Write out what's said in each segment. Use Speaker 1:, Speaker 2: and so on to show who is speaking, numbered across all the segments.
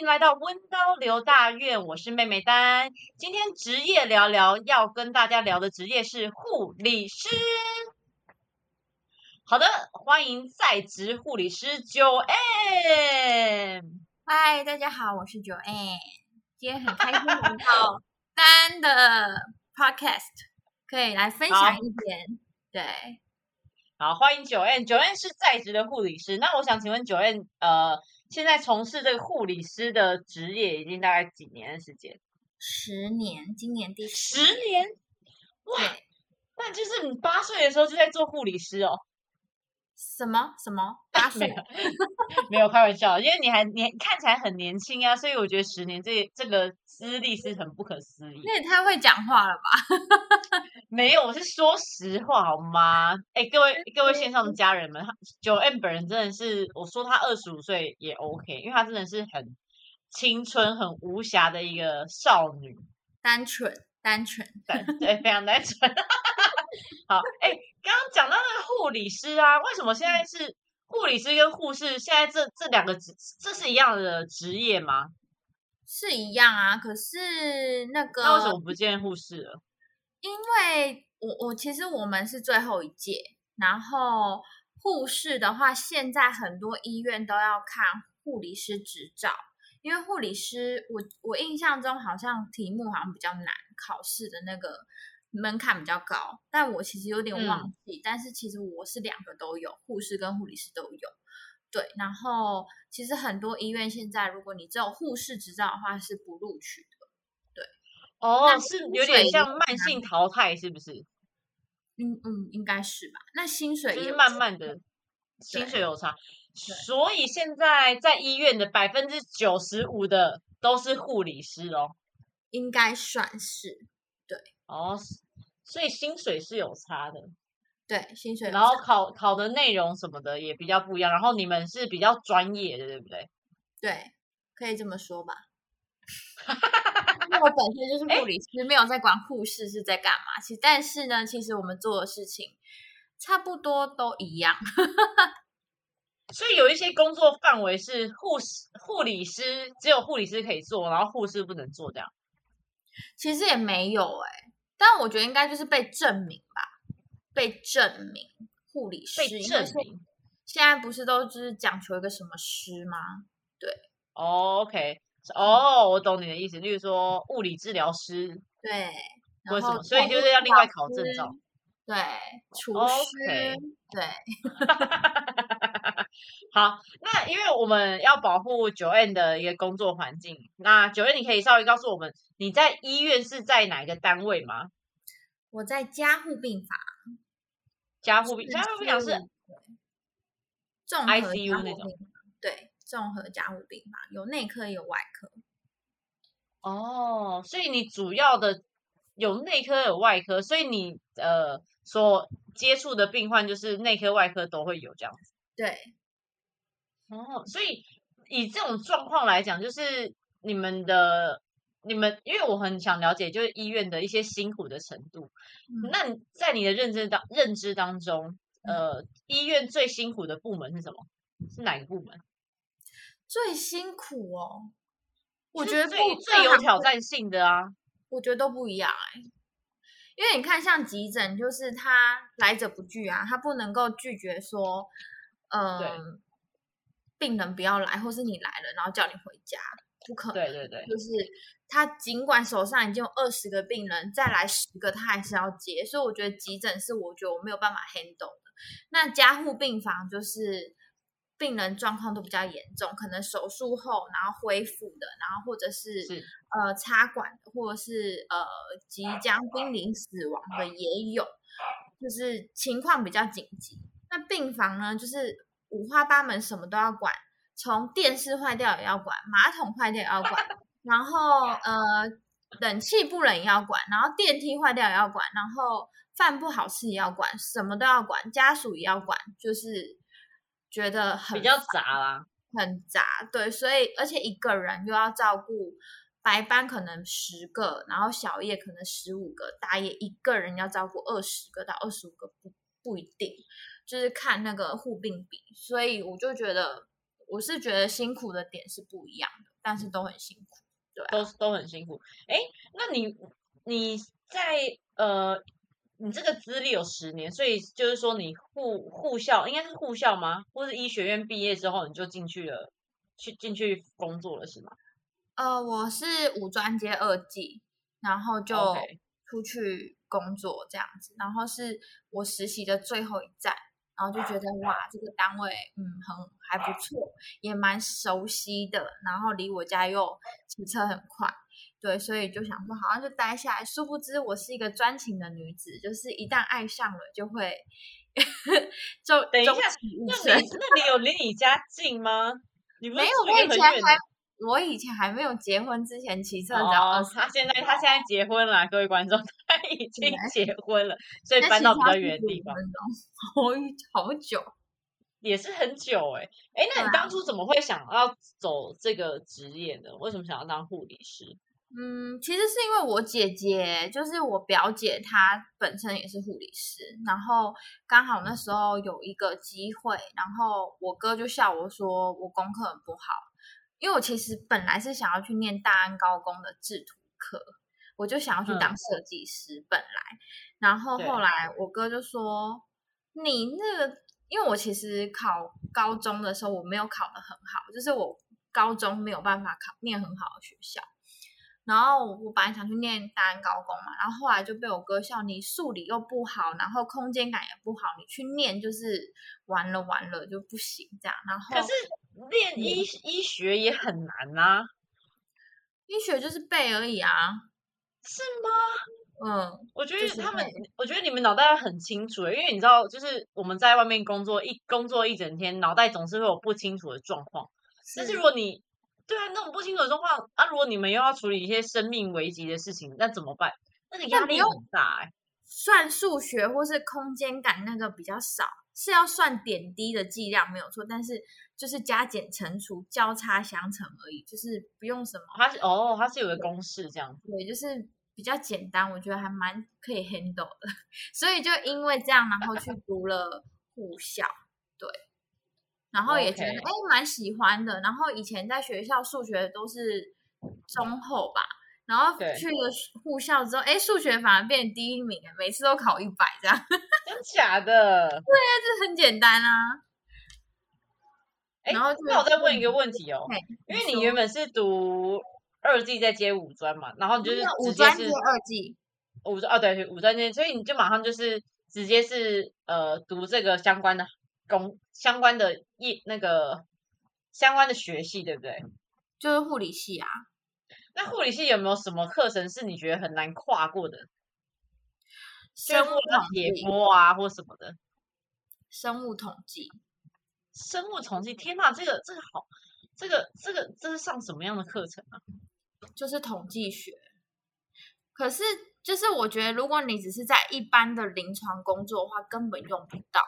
Speaker 1: 迎来到温刀刘大院，我是妹妹丹。今天职业聊聊，要跟大家聊的职业是护理师。好的，欢迎在职护理师九 N。
Speaker 2: 嗨，大家好，我是九 N。今天很开心来到 丹的 Podcast，可以来分享一点。对，
Speaker 1: 好，欢迎九 N。九 N 是在职的护理师。那我想请问九 N，呃，现在从事这个护理师的职业已经大概几年的时间？
Speaker 2: 十年，今年第
Speaker 1: 十年。哇，那就是你八岁的时候就在做护理师哦。
Speaker 2: 什么什么 八岁？
Speaker 1: 没有开玩笑，因为你还年看起来很年轻啊，所以我觉得十年这这个资历是很不可思议。
Speaker 2: 那也太会讲话了吧？
Speaker 1: 没有，我是说实话好吗？哎，各位各位线上的家人们，九 M 本人真的是，我说他二十五岁也 OK，因为他真的是很青春、很无瑕的一个少女，
Speaker 2: 单纯、单纯、
Speaker 1: 单对，非常单纯。好，哎。刚刚讲到那个护理师啊，为什么现在是护理师跟护士？现在这这两个职，这是一样的职业吗？
Speaker 2: 是一样啊，可是那个
Speaker 1: 那为什么不见护士了？
Speaker 2: 因为我我其实我们是最后一届，然后护士的话，现在很多医院都要看护理师执照，因为护理师，我我印象中好像题目好像比较难，考试的那个。门槛比较高，但我其实有点忘记。但是其实我是两个都有，护士跟护理师都有。对，然后其实很多医院现在，如果你只有护士执照的话，是不录取的。对，
Speaker 1: 哦，是有点像慢性淘汰，是不是？
Speaker 2: 嗯嗯，应该是吧。那薪水
Speaker 1: 也是慢慢的，薪水有差。所以现在在医院的百分之九十五的都是护理师哦，
Speaker 2: 应该算是对。
Speaker 1: 哦，所以薪水是有差的，
Speaker 2: 对，薪水。
Speaker 1: 然后考考的内容什么的也比较不一样。然后你们是比较专业的，对不对？
Speaker 2: 对，可以这么说吧。因为我本身就是护理师，没有在管护士是在干嘛。其但是呢，其实我们做的事情差不多都一样。
Speaker 1: 所以有一些工作范围是护士、护理师只有护理师可以做，然后护士不能做这样。
Speaker 2: 其实也没有哎。但我觉得应该就是被证明吧，被证明护理师。
Speaker 1: 被证明。
Speaker 2: 现在不是都就是讲求一个什么师吗？对。
Speaker 1: OK，哦，我懂你的意思。例如说物理治疗师。
Speaker 2: 对。
Speaker 1: 为什么？所以就是要另外考证照。
Speaker 2: 对。厨师。对。
Speaker 1: 好，那因为我们要保护九 N 的一个工作环境，那九 N 你可以稍微告诉我们，你在医院是在哪个单位吗？
Speaker 2: 我在加护病房。
Speaker 1: 加护病加护病房是
Speaker 2: 综合 ICU 那种，对，综合加护病房有内科有外科。
Speaker 1: 哦，所以你主要的有内科有外科，所以你呃所接触的病患就是内科外科都会有这样子。
Speaker 2: 对。
Speaker 1: 哦，所以以这种状况来讲，就是你们的你们，因为我很想了解，就是医院的一些辛苦的程度。那在你的认知当认知当中，呃，医院最辛苦的部门是什么？是哪个部门？
Speaker 2: 最辛苦哦，我觉得
Speaker 1: 最最有挑战性的啊，
Speaker 2: 我觉得都不一样哎。因为你看，像急诊，就是他来者不拒啊，他不能够拒绝说，嗯。病人不要来，或是你来了，然后叫你回家，不可能。
Speaker 1: 对对对，
Speaker 2: 就是他尽管手上已经有二十个病人，再来十个他还是要接，所以我觉得急诊是我觉得我没有办法 handle 的。那加护病房就是病人状况都比较严重，可能手术后然后恢复的，然后或者是呃插管的，或者是呃即将濒临死亡的也有，就是情况比较紧急。那病房呢，就是。五花八门，什么都要管，从电视坏掉也要管，马桶坏掉也要管，然后呃，冷气不冷也要管，然后电梯坏掉也要管，然后饭不好吃也要管，什么都要管，家属也要管，就是觉得很
Speaker 1: 比较杂啦，
Speaker 2: 很杂，对，所以而且一个人又要照顾白班可能十个，然后小夜可能十五个，大夜一个人要照顾二十个到二十五个，不不一定。就是看那个互病比，所以我就觉得，我是觉得辛苦的点是不一样的。但是都很辛苦，对、啊，
Speaker 1: 都都很辛苦。哎，那你你在呃，你这个资历有十年，所以就是说你护护校应该是护校吗？或是医学院毕业之后你就进去了，去进去工作了是吗？
Speaker 2: 呃，我是五专接二技，然后就出去工作这样子，然后是我实习的最后一站，然后就觉得哇，这个单位嗯很还不错，也蛮熟悉的，然后离我家又骑车很快，对，所以就想说好像就待下来。殊不知我是一个专情的女子，就是一旦爱上了就会 就
Speaker 1: 等一下那你那你有离你家近吗？你
Speaker 2: 没有，我以前还我以前还没有结婚之前骑车只要二
Speaker 1: 哦，他现在他现在结婚了，各位观众，他已经结婚了，所以搬到比较
Speaker 2: 车要45
Speaker 1: 远的地方，
Speaker 2: 好好久。
Speaker 1: 也是很久哎、哎，那你当初怎么会想要走这个职业呢？为什么想要当护理师？
Speaker 2: 嗯，其实是因为我姐姐，就是我表姐，她本身也是护理师，然后刚好那时候有一个机会，然后我哥就笑我说我功课很不好，因为我其实本来是想要去念大安高工的制图课，我就想要去当
Speaker 1: 嗯
Speaker 2: 设计师，本来，然后
Speaker 1: 对
Speaker 2: 后来我哥就说你那个，因为我其实考高中的时候我没有考得很好，就是我高中没有办法考念很好的学校。然后我本来想去念大安高工嘛，然后后来就被我哥笑你数理又不好，然后空间感也不好，你去念就是完了完了就不行这样。然后
Speaker 1: 可是练医医学也很难啊，
Speaker 2: 医学就是背而已啊，
Speaker 1: 是吗？
Speaker 2: 嗯，
Speaker 1: 我觉得他们
Speaker 2: 会，
Speaker 1: 我觉得你们脑袋很清楚欸，因为你知道，就是我们在外面工作一工作一整天，脑袋总是会有不清楚的状况。但是如果你对啊，那种不清楚的状况啊，如果你们又要处理一些生命危急的事情，那怎么办？那个压力很大哎、
Speaker 2: 算数学或是空间感那个比较少，是要算点滴的剂量没有错，但是就是加减乘除交叉相乘而已，就是不用什么。
Speaker 1: 它是哦，它是有个公式这样子。
Speaker 2: 对，就是比较简单，我觉得还蛮可以 handle 的，所以就因为这样，然后去读了护校，对，然后也觉得哎蛮喜欢的，然后以前在学校数学都是中后吧，然后去了护校之后，哎数学反而变第一名，每次都考一百这样，
Speaker 1: 真假的？
Speaker 2: 对啊这很简单啊。
Speaker 1: 哎，
Speaker 2: 然后
Speaker 1: 那我再问一个问题哦，因为你原本是读二技在接五专嘛，然后你就是
Speaker 2: 没有五专接二技，
Speaker 1: 五专哦，对，五专接，所以你就马上就是直接是呃读这个相关的工相关的业那个相关的学系，对不对？
Speaker 2: 就是护理系啊，
Speaker 1: 那护理系有没有什么课程是你觉得很难跨过的？
Speaker 2: 生物统
Speaker 1: 解
Speaker 2: 计，
Speaker 1: 剖啊，或什么的？
Speaker 2: 生物统计。
Speaker 1: 生物统计，天呐，这个这个好，这个这个这是上什么样的课程啊？
Speaker 2: 就是统计学。可是，就是我觉得，如果你只是在一般的临床工作的话，根本用不到。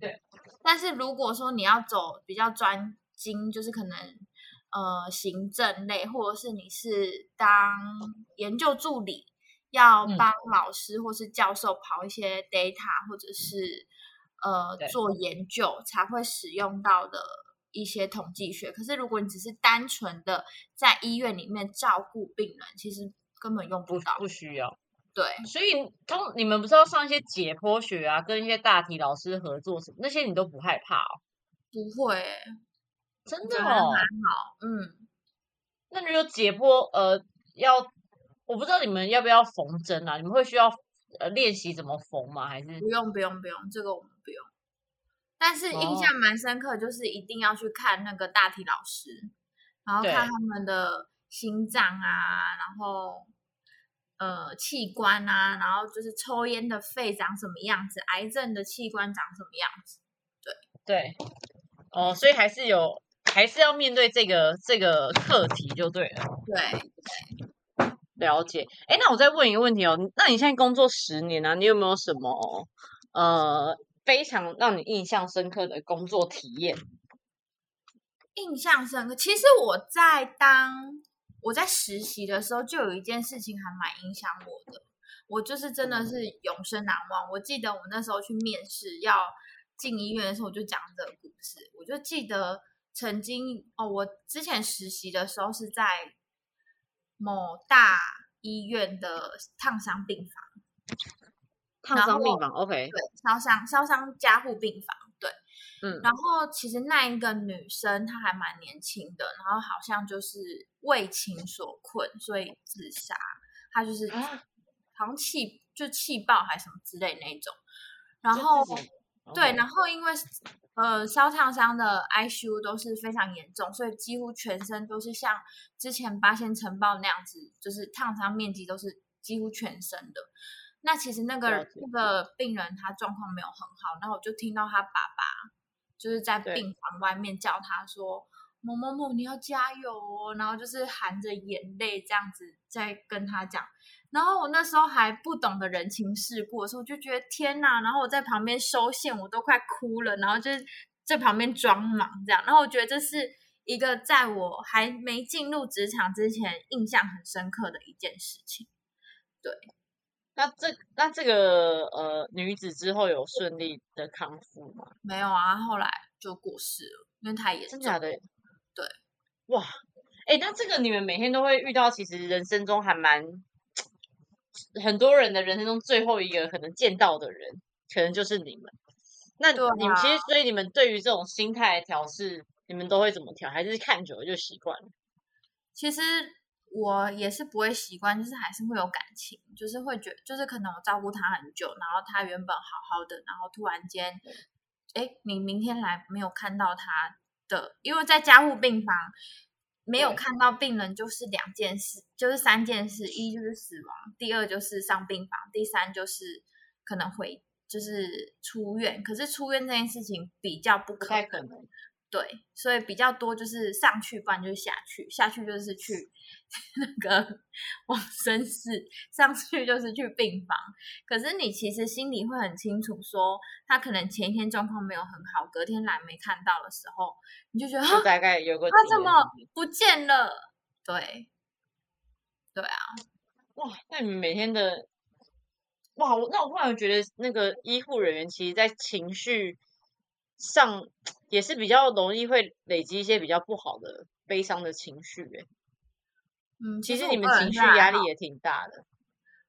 Speaker 1: 对。
Speaker 2: 但是如果说你要走比较专精，就是可能呃行政类，或者是你是当研究助理，要
Speaker 1: 嗯
Speaker 2: 帮老师或是教授跑一些 data，或者是呃做研究才会使用到的一些统计学。可是如果你只是单纯的在医院里面照顾病人，其实根本用
Speaker 1: 不
Speaker 2: 不到。
Speaker 1: 不需要。
Speaker 2: 对，
Speaker 1: 所以通你们不是要上一些解剖学啊，跟一些大体老师合作什么，那些你都不害怕哦？
Speaker 2: 不会欸、
Speaker 1: 真的哦？
Speaker 2: 蛮好。嗯，
Speaker 1: 那如果解剖呃要，我不知道你们要不要缝针啊？你们会需要呃练习怎么缝吗？还是
Speaker 2: 不用不用不用，这个。但是印
Speaker 1: 哦
Speaker 2: 象蛮深刻，就是一定要去看那个大体老师，然后看他们的心脏啊，然后呃器官啊，然后就是抽烟的肺长什么样子，癌症的器官长什么样子。
Speaker 1: 对？哦，所以还是有，还是要面对这个这个课题就对了。
Speaker 2: 对，
Speaker 1: 了解。哎，那我再问一个问题哦，那你现在工作十年啊，你有没有什么呃非常让你印象深刻的工作体验？
Speaker 2: 印象深刻。其实我在当我在实习的时候，就有一件事情还蛮影响我的，我就是真的是永生难忘。我记得我那时候去面试要进医院的时候，我就讲这个故事。我就记得曾经哦，我之前实习的时候是在某大医院的烫伤病房，
Speaker 1: 烫伤病房，OK，
Speaker 2: 对，烧伤烧伤加护病房，对，
Speaker 1: 嗯，
Speaker 2: 然后其实那一个女生她还蛮年轻的，然后好像就是为情所困，所以自杀，她就是好像气就气爆还是什么之类那种，然后对，然后因为。呃，烧烫伤的 ICU 都是非常严重，所以几乎全身都是像之前八仙城堡那样子，就是烫伤面积都是几乎全身的。那其实那个那个病人他状况没有很好，然后我就听到他爸爸就是在病房外面叫他说：“某某某，你要加油哦。”然后就是含着眼泪这样子在跟他讲。然后我那时候还不懂得人情世故的时候，我就觉得天哪！然后我在旁边收线，我都快哭了。然后就是在旁边装忙这样。然后我觉得这是一个在我还没进入职场之前印象很深刻的一件事情。对，
Speaker 1: 那这那这个呃女子之后有顺利的康复吗？
Speaker 2: 没有啊，后来就过世了，因为太严
Speaker 1: 重。真的？
Speaker 2: 对，
Speaker 1: 哇，哎，那这个你们每天都会遇到，其实人生中还蛮。很多人的人生中最后一个可能见到的人，可能就是你们。那你们其实，所以你们对于这种心态调试，你们都会怎么调？还是看久了就习惯了？
Speaker 2: 其实我也是不会习惯，就是还是会有感情，就是会觉，就是可能我照顾他很久，然后他原本好好的，然后突然间，哎，你明天来没有看到他的，因为在加护病房。没有看到病人就是两件事，就是三件事：一就是死亡，第二就是上病房，第三就是可能会就是出院。可是出院这件事情比较不可能。对，所以比较多就是上去，不然就是下去。下去就是去 那个往生室，上去就是去病房。可是你其实心里会很清楚，说他可能前一天状况没有很好，隔天来没看到的时候，你就觉得
Speaker 1: 大概有个
Speaker 2: 他怎么不见了？对，对啊，
Speaker 1: 哇，那你们每天的哇，那我忽然觉得那个医护人员其实，在情绪。上也是比较容易会累积一些比较不好的悲伤的情绪，哎，
Speaker 2: 嗯，
Speaker 1: 其实你们情绪压力也挺大的。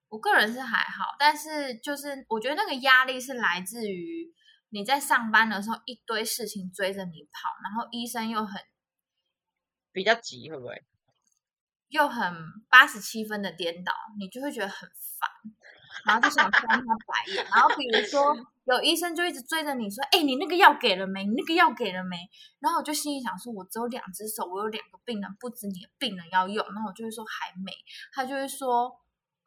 Speaker 2: 我个人是还好，但是就是我觉得那个压力是来自于你在上班的时候一堆事情追着你跑，然后医生又很
Speaker 1: 比较急，会不会
Speaker 2: 又很八十七分的颠倒，你就会觉得很烦，然后就想翻他白眼。然后比如说。有医生就一直追着你说：“哎，你那个药给了没？你那个药给了没？”然后我就心里想说：“我只有两只手，我有两个病人，不止你的病人要用。”然后我就会说：“还没。”他就会说：“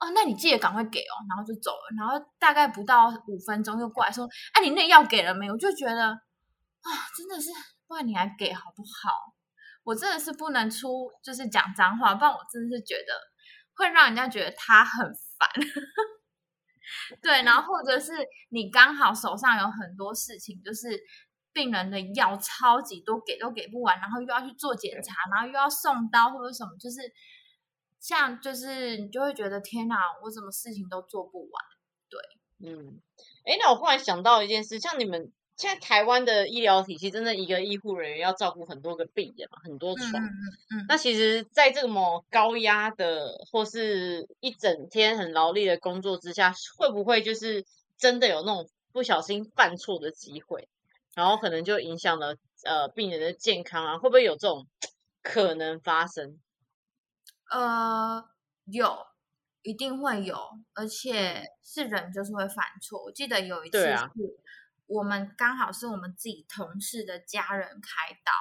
Speaker 2: 哦，那你记得赶快给哦。”然后就走了。然后大概不到五分钟又过来说：“哎，你那药给了没？”我就觉得啊，真的是，不然你还给好不好？我真的是不能出，就是讲脏话，不然我真的是觉得会让人家觉得他很烦。对，然后或者是你刚好手上有很多事情，就是病人的药超级多，给都给不完，然后又要去做检查，然后又要送刀或者什么，就是像就是你就会觉得天哪，我什么事情都做不完。对，
Speaker 1: 嗯，哎，那我忽然想到一件事，像你们。现在台湾的医疗体系，真的一个医护人员要照顾很多个病人嘛，很多床。那其实，在这么高压的或是一整天很劳力的工作之下，会不会就是真的有那种不小心犯错的机会，然后可能就影响了呃病人的健康啊？会不会有这种可能发生？
Speaker 2: 呃，有，一定会有，而且是人就是会犯错。我记得有一次是。我们刚好是我们自己同事的家人开刀，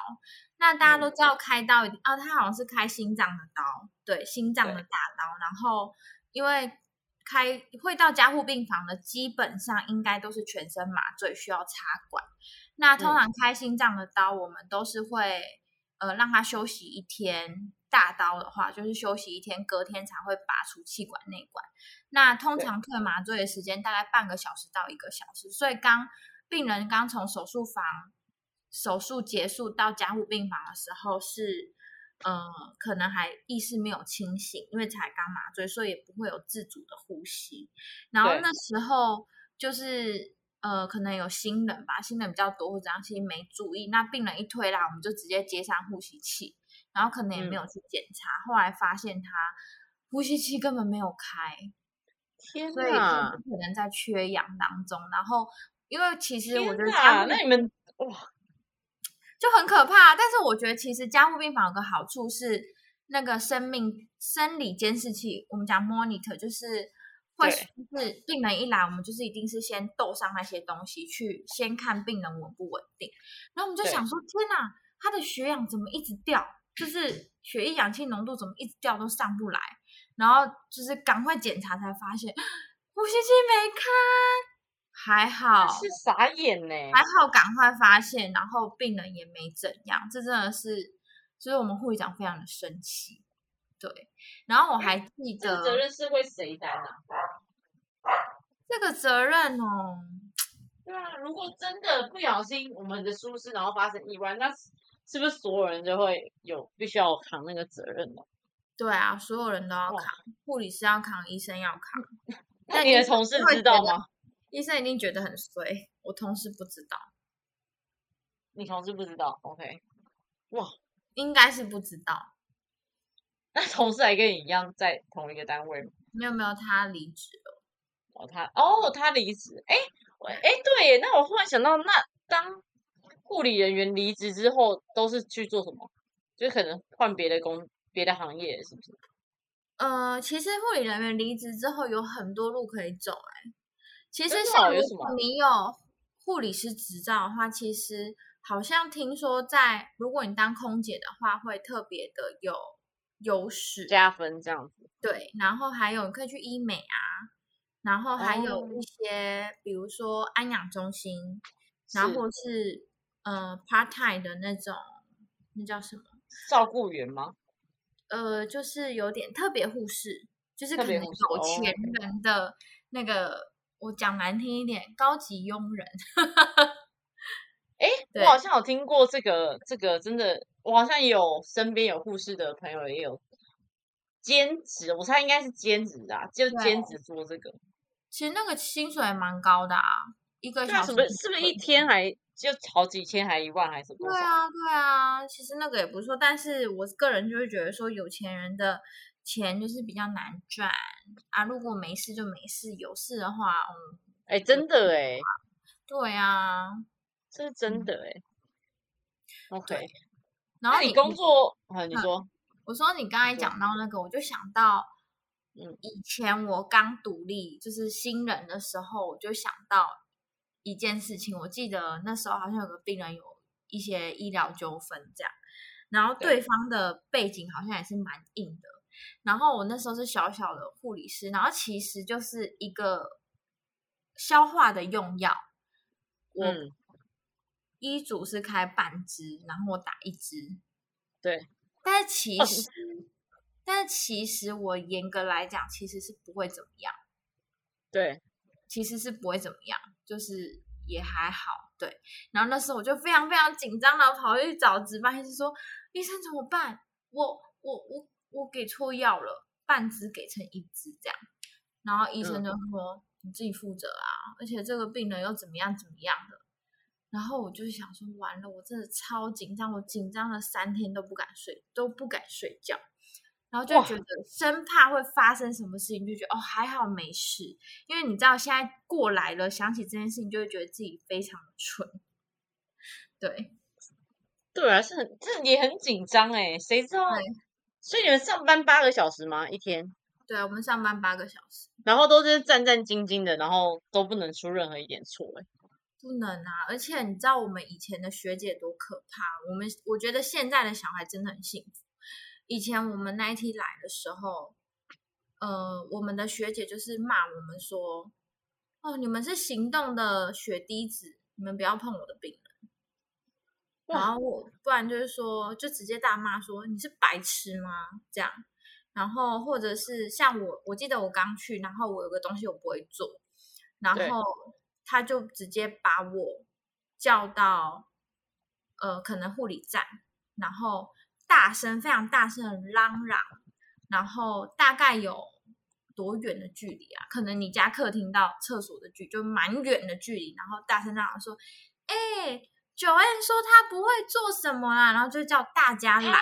Speaker 2: 那大家都知道开刀一定啊，他好像是开心脏的刀，对，心脏的大刀。然后因为开会到加护病房的，基本上应该都是全身麻醉，需要插管。那通常开心脏的刀，我们都是会呃让他休息一天。大刀的话，就是休息一天，隔天才会拔出气管内管。那通常退麻醉的时间大概半个小时到一个小时，所以刚。病人刚从手术房手术结束到加护病房的时候，是呃，可能还意识没有清醒，因为才刚麻醉，所以也不会有自主的呼吸。然后那时候就是呃，可能有新人吧，新人比较多或者样，其实没注意。那病人一推来，我们就直接接上呼吸器，然后可能也没有去检查，后来发现他呼吸器根本没有开，
Speaker 1: 天
Speaker 2: 所以
Speaker 1: 哪！
Speaker 2: 可能在缺氧当中。然后，因为其实我觉得
Speaker 1: 天哪
Speaker 2: 加护
Speaker 1: 那你们哇，
Speaker 2: 就很可怕。但是我觉得其实加护病房有个好处是，那个生命生理监视器，我们讲 monitor，就是会
Speaker 1: 对
Speaker 2: 是病人一来，我们就是一定是先斗上那些东西，去先看病人稳不稳定。然后我们就想说，天哪，他的血氧怎么一直掉？就是血液氧气浓度怎么一直掉都上不来？然后就是赶快检查才发现 呼吸器没开，还好
Speaker 1: 是傻眼呢。
Speaker 2: 还好赶快发现，然后病人也没怎样，这真的是，就是我们护理长非常的生气，对。然后我还记得
Speaker 1: 这个责任是会谁担啊？
Speaker 2: 这个责任哦，
Speaker 1: 对啊，如果真的不小心我们的疏失，然后发生意外，那是是不是所有人就会有必须要扛那个责任呢？
Speaker 2: 对啊，所有人都要扛，护理师要扛，医生要扛，
Speaker 1: 那你的同事知道吗？
Speaker 2: 医生一定觉得很衰，我同事不知道，
Speaker 1: 你同事不知道，OK？
Speaker 2: 哇应该是不知道，
Speaker 1: 那同事还跟你一样在同一个单位吗？
Speaker 2: 没有没有，他离职了。
Speaker 1: 哦，他哦，他离职，哎，我哎，对耶，那我忽然想到，那当护理人员离职之后，都是去做什么？就可能换别的工、别的行业，是不是？
Speaker 2: 呃，其实护理人员离职之后有很多路可以走、欸，其实像如果你有护理师执照的话，其实好像听说在如果你当空姐的话，会特别的有优势。
Speaker 1: 加分这样子。
Speaker 2: 对，然后还有你可以去医美啊，然后还有
Speaker 1: 哦
Speaker 2: 一些、比如说安养中心，然后或是呃 part time 的那种，那叫什么？
Speaker 1: 照顾员吗？
Speaker 2: 呃，就是有点特别护士，就是可能有钱人的那个，我讲难听一点，高级佣人。
Speaker 1: 哎，
Speaker 2: 对
Speaker 1: 我好像有听过这个，这个真的，我好像有身边有护士的朋友也有兼职，我猜应该是兼职啊，就兼职做这个。
Speaker 2: 其实那个薪水还蛮高的啊，一个小时
Speaker 1: 什么是不是一天还就好几千，还一万，还是多少？
Speaker 2: 对啊，对啊，其实那个也不错，但是我个人就会觉得说，有钱人的钱就是比较难赚啊。如果没事就没事，有事的话，嗯，
Speaker 1: 哎，真的哎，
Speaker 2: 对啊。
Speaker 1: 这是真的哎。OK，
Speaker 2: 然后
Speaker 1: 那你工作啊？你
Speaker 2: 嗯
Speaker 1: 说
Speaker 2: 我说你刚才讲到那个，我就想到，
Speaker 1: 嗯
Speaker 2: 以前我刚独立就是新人的时候，我就想到一件事情。我记得那时候好像有个病人有一些医疗纠纷这样，然后
Speaker 1: 对
Speaker 2: 对方的背景好像也是蛮硬的。然后我那时候是小小的护理师，然后其实就是一个消化的用药，我
Speaker 1: 嗯，
Speaker 2: 医嘱是开半支，然后我打一支，
Speaker 1: 对，
Speaker 2: 但是其
Speaker 1: 哦
Speaker 2: 实，但是其实我严格来讲，其实是不会怎么样，
Speaker 1: 对，
Speaker 2: 其实是不会怎么样，就是也还好，对。然后那时候我就非常非常紧张的跑去找值班医生说：“医生怎么办？我我我我给错药了，半支给成一支这样。”然后医生就说：“你自己负责啊，而且这个病人又怎么样怎么样的。”然后我就想说，完了，我真的超紧张，我紧张了三天都不敢睡，都不敢睡觉，然后就
Speaker 1: 哇
Speaker 2: 觉得生怕会发生什么事情，就觉得哦还好没事，因为你知道现在过来了，想起这件事情就会觉得自己非常的蠢，对
Speaker 1: 对啊，是很，这也很紧张哎，谁知道？
Speaker 2: 对
Speaker 1: 所以你们上班八个小时吗？一天？
Speaker 2: 对啊，我们上班八个小时，
Speaker 1: 然后都是战战兢兢的，然后都不能出任何一点错哎。
Speaker 2: 不能啊！而且你知道我们以前的学姐多可怕？我们我觉得现在的小孩真的很幸福。以前我们那一批来的时候，呃，我们的学姐就是骂我们说：“哦，你们是行动的血滴子，你们不要碰我的病人。”
Speaker 1: 哇
Speaker 2: 然后我不然就是说，就直接大骂说：“你是白痴吗？”这样。然后或者是像我，我记得我刚去，然后我有个东西我不会做，然
Speaker 1: 对
Speaker 2: 后他就直接把我叫到呃可能护理站，然后大声非常大声的嚷嚷，然后大概有多远的距离啊？可能你家客厅到厕所的距就蛮远的距离，然后大声嚷说：“哎，九 N 说他不会做什么啦，然后就叫大家来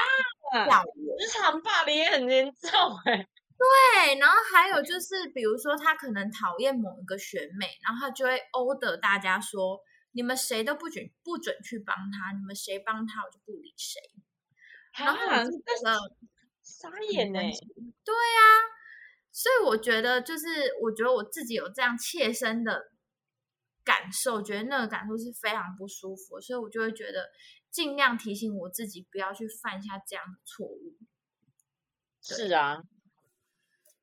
Speaker 2: 叫我。
Speaker 1: 职场霸凌也很严重哎。
Speaker 2: 对，然后还有就是，比如说他可能讨厌某一个学妹，然后他就会殴的大家说：“你们谁都不准不准去帮他，你们谁帮他我就不理谁。”然后我就觉得
Speaker 1: 傻眼呢。
Speaker 2: 对啊，所以我觉得就是，我觉得我自己有这样切身的感受，觉得那个感受是非常不舒服，所以我就会觉得尽量提醒我自己不要去犯下这样的错误。
Speaker 1: 是啊。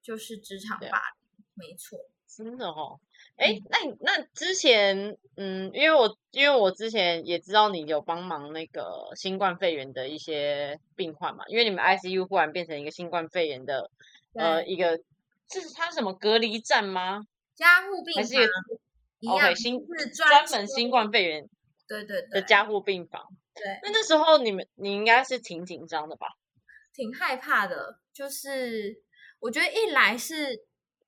Speaker 2: 就是职场霸凌，没错，
Speaker 1: 真的哦。哎，那那之前，嗯，因为我因为我之前也知道你有帮忙那个新冠肺炎的一些病患嘛，因为你们 ICU 忽然变成一个新冠肺炎的，呃，一个这是它什么隔离站吗？
Speaker 2: 加护病
Speaker 1: 房还是一 OK 新是专门新冠肺炎
Speaker 2: 对对
Speaker 1: 的加护病房。
Speaker 2: 对，
Speaker 1: 那那时候你们你应该是挺紧张的吧？
Speaker 2: 挺害怕的，就是。我觉得一来是，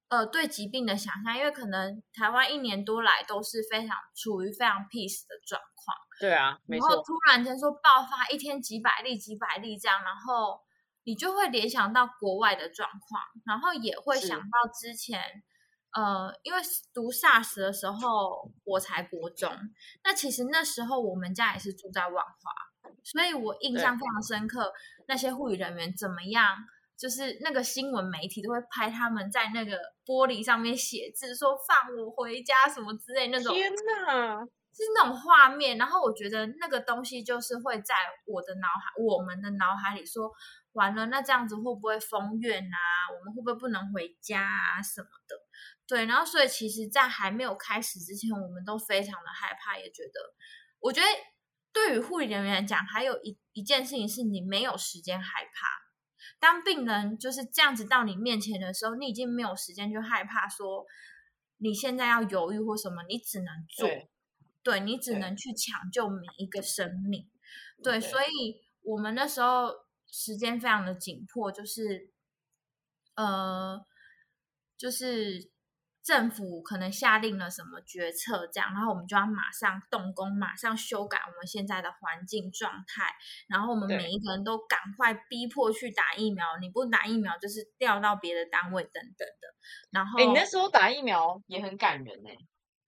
Speaker 2: 呃，对疾病的想象，因为可能台湾一年多来都是非常处于非常 peace 的状况，
Speaker 1: 对啊，没错。
Speaker 2: 然后突然间说爆发一天几百例、几百例这样，然后你就会联想到国外的状况，然后也会想到之前，呃，因为读 SARS 的时候我才国中，那其实那时候我们家也是住在万华，所以我印象非常深刻，那些护理人员怎么样。就是那个新闻媒体都会拍他们在那个玻璃上面写字，说放我回家什么之类那种。
Speaker 1: 天哪，
Speaker 2: 是那种画面。然后我觉得那个东西就是会在我的脑海、我们的脑海里说，完了，那这样子会不会封院啊？我们会不会不能回家啊什么的？对，然后所以其实，在还没有开始之前，我们都非常的害怕，也觉得，我觉得对于护理人员来讲，还有一一件事情是你没有时间害怕。当病人就是这样子到你面前的时候，你已经没有时间去害怕说你现在要犹豫或什么，你只能做，对你只能去抢救每一个生命，对，所以我们那时候时间非常的紧迫，就是呃，就是。政府可能下令了什么决策，这样，然后我们就要马上动工，马上修改我们现在的环境状态，然后我们每一个人都赶快逼迫去打疫苗，你不打疫苗就是调到别的单位等等的。然后，
Speaker 1: 哎，你那时候打疫苗也很感人哎，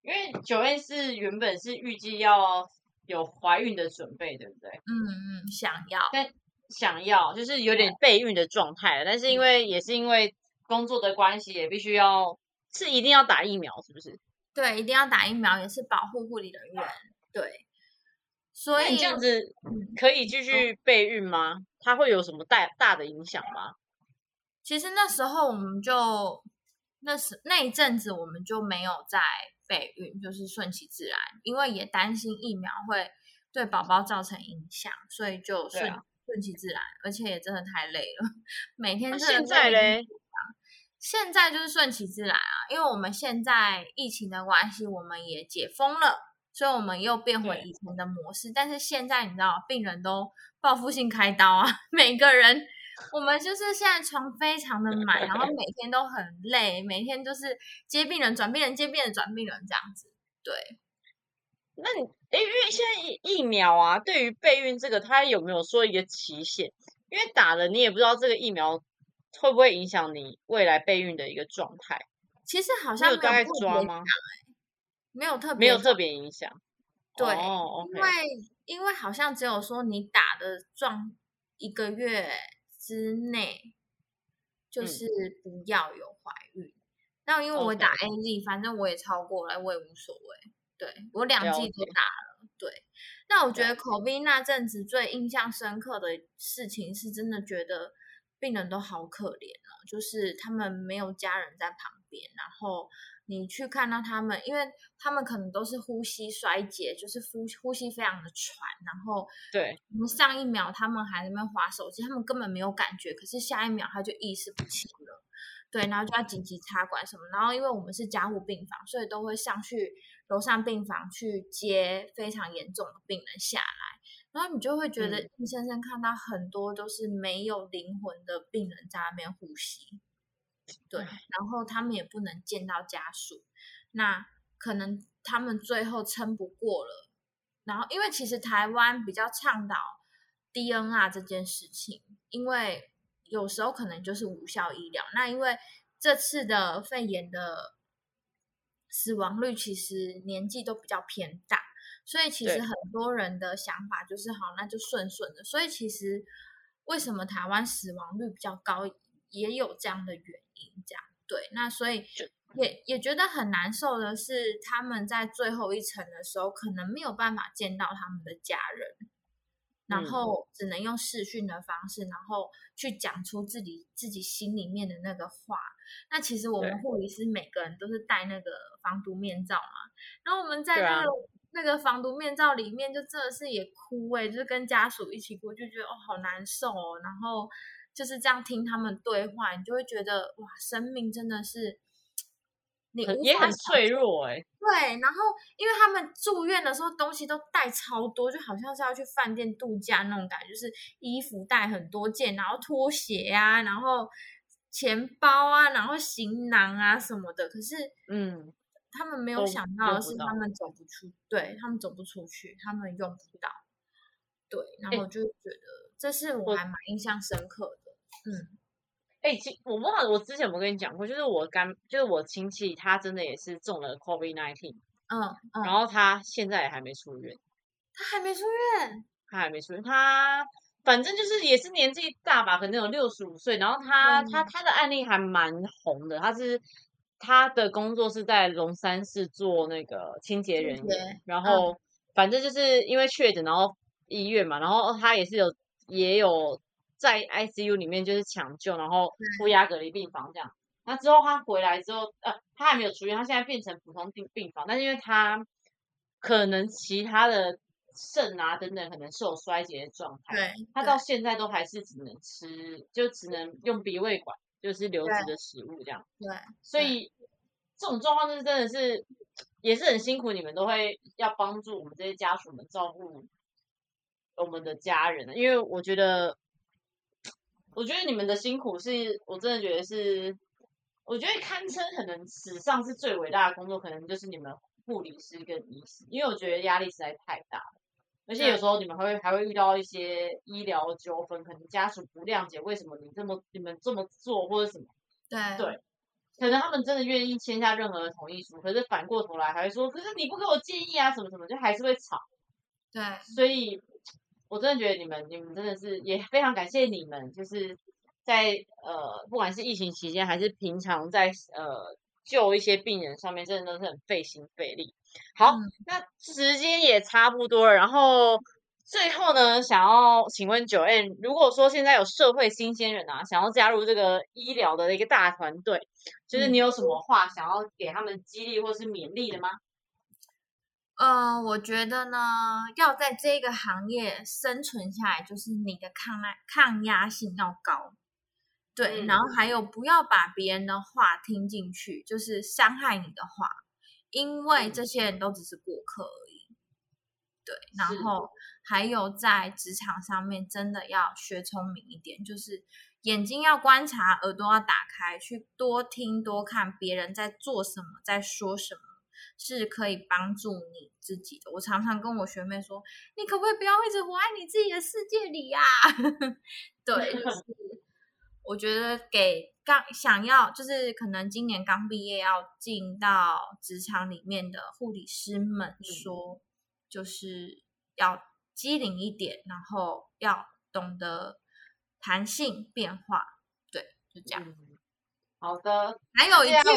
Speaker 1: 因为九月是原本是预计要有怀孕的准备，对不对？
Speaker 2: 嗯嗯，想要，
Speaker 1: 但想要就是有点备孕的状态，但是因为也是因为工作的关系，也必须要。是一定要打疫苗，是不是？
Speaker 2: 对，一定要打疫苗，也是保护护理人员。对，所以
Speaker 1: 这样子可以继续备孕吗？它会有什么大大的影响吗？
Speaker 2: 其实那时候我们就那时那一阵子我们就没有在备孕，就是顺其自然，因为也担心疫苗会对宝宝造成影响，所以就顺顺其自然，而且也真的太累了，每天
Speaker 1: 现在嘞。
Speaker 2: 现在就是顺其自然啊，因为我们现在疫情的关系，我们也解封了，所以我们又变回以前的模式。但是现在你知道，病人都报复性开刀啊，每个人，我们就是现在床非常的满，然后每天都很累，每天就是接病人、转病人、接病人、转病人这样子。对，
Speaker 1: 那你哎，因为现在疫苗啊，对于备孕这个，它有没有说一个期限？因为打了你也不知道这个疫苗。会不会影响你未来备孕的一个状态？
Speaker 2: 其实好像没有
Speaker 1: 大概抓吗？
Speaker 2: 没有特
Speaker 1: 别没有特别影响。
Speaker 2: 对，因为因为好像只有说你打的状一个月之内，就是不要有怀孕。那因为我打 A Z，反正我也超过了，我也无所谓。对我两剂都打了。对，那我觉得口鼻那阵子最印象深刻的事情，是真的觉得。病人都好可怜哦，就是他们没有家人在旁边，然后你去看到他们，因为他们可能都是呼吸衰竭，就是呼呼吸非常的喘，然后
Speaker 1: 对，
Speaker 2: 我们上一秒他们还在那边划手机，他们根本没有感觉，可是下一秒他就意识不清了，对，然后就要紧急插管什么，然后因为我们是加护病房，所以都会上去楼上病房去接非常严重的病人下来。然后你就会觉得硬生生看到很多都是没有灵魂的病人在那边呼吸，对，然后他们也不能见到家属，那可能他们最后撑不过了。然后，因为其实台湾比较倡导 DNR 这件事情，因为有时候可能就是无效医疗。那因为这次的肺炎的死亡率其实年纪都比较偏大，所以其实很多人的想法就是好，那就顺顺的。所以其实为什么台湾死亡率比较高，也有这样的原因。这样对，那所以。也也觉得很难受的是，他们在最后一层的时候，可能没有办法见到他们的家人，然后只能用视讯的方式，然后去讲出自己自己心里面的那个话。那其实我们护理师每个人都是戴那个防毒面罩嘛，然后我们在那个那个防毒面罩里面，就真的是也哭哎，就是跟家属一起哭，就觉得哦好难受哦。然后就是这样听他们对话，你就会觉得哇，生命真的是。
Speaker 1: 也很脆弱哎，
Speaker 2: 对，然后因为他们住院的时候东西都带超多，就好像是要去饭店度假那种感觉，就是衣服带很多件，然后拖鞋啊，然后钱包啊，然后行囊啊什么的。可是，嗯，他们没有想到的是，他们走不出，对他们走不出去，他们用不到，对，然后就觉得这是我还蛮印象深刻的，嗯。
Speaker 1: 哎，其我忘了，我之前有没有跟你讲过？就是我干，就是我亲戚，他真的也是中了 COVID nineteen，嗯，然后他现在也还没出院，
Speaker 2: 他还没出院，
Speaker 1: 他还没出院，他反正就是也是年纪大吧，可能有六十五岁，然后他他他的案例还蛮红的，他是他的工作是在龙山市做那个清洁人员，然后反正就是因为确诊，然后医院嘛，然后他也是有也有。在 ICU 里面就是抢救，然后负压隔离病房这样。那之后他回来之后，呃，他还没有出院，他现在变成普通病病房。但是因为他可能其他的肾啊等等可能是有衰竭的状态，
Speaker 2: 对，
Speaker 1: 他到现在都还是只能吃，就只能用鼻胃管，就是流质的食物这样。
Speaker 2: 对，
Speaker 1: 所以这种状况就是真的是也是很辛苦，你们都会要帮助我们这些家属们照顾我们的家人，因为我觉得。我觉得你们的辛苦是我真的觉得是，我觉得堪称可能史上是最伟大的工作，可能就是你们护理师跟医师，因为我觉得压力实在太大了，而且有时候你们还会还会遇到一些医疗纠纷，可能家属不谅解为什么你这么你们这么做或者什么，
Speaker 2: 对
Speaker 1: 对，可能他们真的愿意签下任何的同意书，可是反过头来还会说，可是你不给我建议啊什么什么，就还是会吵，
Speaker 2: 对，
Speaker 1: 所以。我真的觉得你们，你们真的是也非常感谢你们，就是在呃，不管是疫情期间还是平常在呃救一些病人上面，真的都是很费心费力。好，那时间也差不多了，然后最后呢，想要请问九 N，如果说现在有社会新鲜人啊，想要加入这个医疗的一个大团队，就是你有什么话想要给他们激励或是勉励的吗？
Speaker 2: 嗯，我觉得呢，要在这个行业生存下来，就是你的抗耐、抗压性要高，对，然后还有不要把别人的话听进去，就是伤害你的话，因为这些人都只是过客而已，对，然后还有在职场上面真的要学聪明一点，就是眼睛要观察，耳朵要打开，去多听多看别人在做什么，在说什么。是可以帮助你自己的。我常常跟我学妹说：“你可不可以不要一直活在你自己的世界里呀？” 对，就是我觉得给刚想要，就是可能今年刚毕业要进到职场里面的护理师们说，就是要机灵一点，然后要懂得弹性变化。对，就这样。
Speaker 1: 好的，
Speaker 2: 还有一句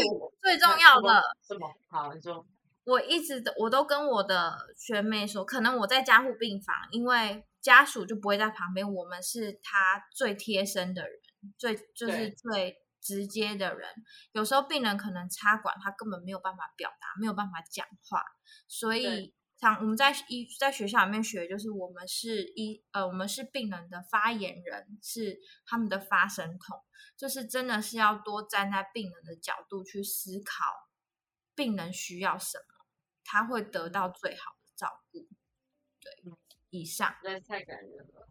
Speaker 2: 最重要的，
Speaker 1: 什么？好，你说。
Speaker 2: 我一直都我都跟我的学妹说，可能我在加护病房，因为家属就不会在旁边，我们是他最贴身的人，最就是最直接的人。有时候病人可能插管，他根本没有办法表达，没有办法讲话，所以像我们在医在学校里面学，就是我们是医呃，我们是病人的发言人，是他们的发声筒。就是真的是要多站在病人的角度去思考，病人需要什么，他会得到最好的照顾。对，以上。
Speaker 1: 那太感人了。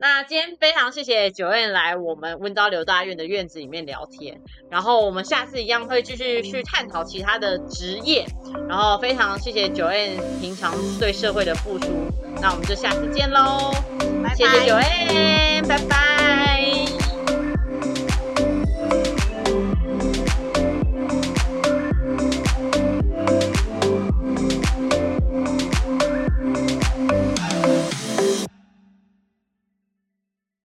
Speaker 1: 那今天非常谢谢九燕来我们温刀刘大院的院子里面聊天，然后我们下次一样会继续去探讨其他的职业，然后非常谢谢九燕平常对社会的付出，那我们就下次见喽，谢谢九燕，拜拜。